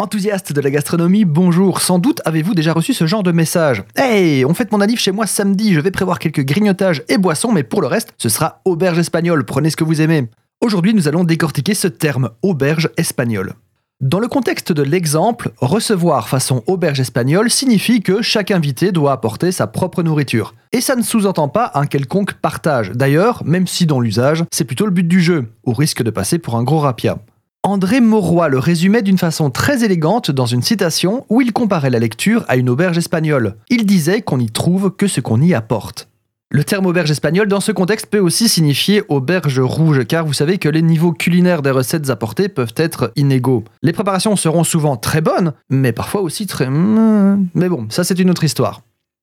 Enthousiaste de la gastronomie, bonjour. Sans doute avez-vous déjà reçu ce genre de message. Hey, on fête mon anniv chez moi samedi, je vais prévoir quelques grignotages et boissons, mais pour le reste, ce sera auberge espagnole, prenez ce que vous aimez. Aujourd'hui, nous allons décortiquer ce terme, auberge espagnole. Dans le contexte de l'exemple, recevoir façon auberge espagnole signifie que chaque invité doit apporter sa propre nourriture. Et ça ne sous-entend pas un quelconque partage. D'ailleurs, même si dans l'usage, c'est plutôt le but du jeu, au risque de passer pour un gros rapia. André Mauroy le résumait d'une façon très élégante dans une citation où il comparait la lecture à une auberge espagnole. Il disait qu'on n'y trouve que ce qu'on y apporte. Le terme auberge espagnole dans ce contexte peut aussi signifier auberge rouge, car vous savez que les niveaux culinaires des recettes apportées peuvent être inégaux. Les préparations seront souvent très bonnes, mais parfois aussi très... Hmm, mais bon, ça c'est une autre histoire.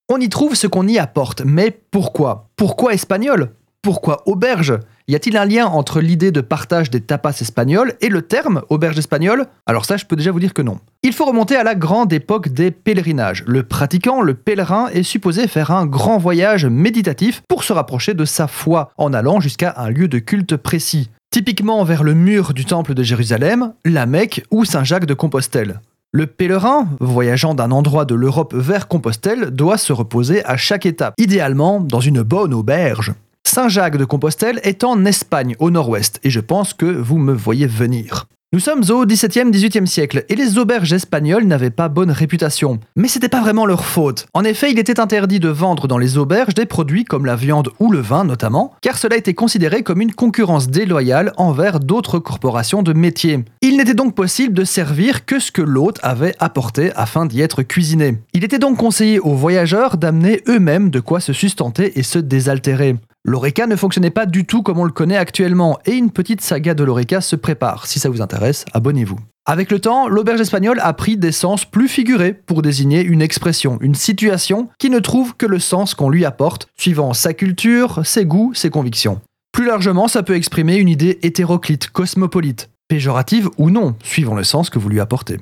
On y trouve ce qu'on y apporte, mais pourquoi? Pourquoi espagnol? Pourquoi auberge? Y a-t-il un lien entre l'idée de partage des tapas espagnols et le terme auberge espagnole? Alors ça, je peux déjà vous dire que non. Il faut remonter à la grande époque des pèlerinages. Le pratiquant, le pèlerin, est supposé faire un grand voyage méditatif pour se rapprocher de sa foi en allant jusqu'à un lieu de culte précis. Typiquement vers le mur du temple de Jérusalem, la Mecque ou Saint-Jacques de Compostelle. Le pèlerin, voyageant d'un endroit de l'Europe vers Compostelle, doit se reposer à chaque étape, idéalement dans une bonne auberge. Saint-Jacques de Compostelle est en Espagne, au nord-ouest, et je pense que vous me voyez venir. Nous sommes au XVIIe, XVIIIe siècle et les auberges espagnoles n'avaient pas bonne réputation. Mais c'était pas vraiment leur faute. En effet, il était interdit de vendre dans les auberges des produits comme la viande ou le vin notamment, car cela était considéré comme une concurrence déloyale envers d'autres corporations de métier. Il n'était donc possible de servir que ce que l'hôte avait apporté afin d'y être cuisiné. Il était donc conseillé aux voyageurs d'amener eux-mêmes de quoi se sustenter et se désaltérer. L'Oreca ne fonctionnait pas du tout comme on le connaît actuellement, et une petite saga de l'Oreca se prépare. Si ça vous intéresse, abonnez-vous. Avec le temps, l'auberge espagnole a pris des sens plus figurés pour désigner une expression, une situation qui ne trouve que le sens qu'on lui apporte, suivant sa culture, ses goûts, ses convictions. Plus largement, ça peut exprimer une idée hétéroclite, cosmopolite, péjorative ou non, suivant le sens que vous lui apportez.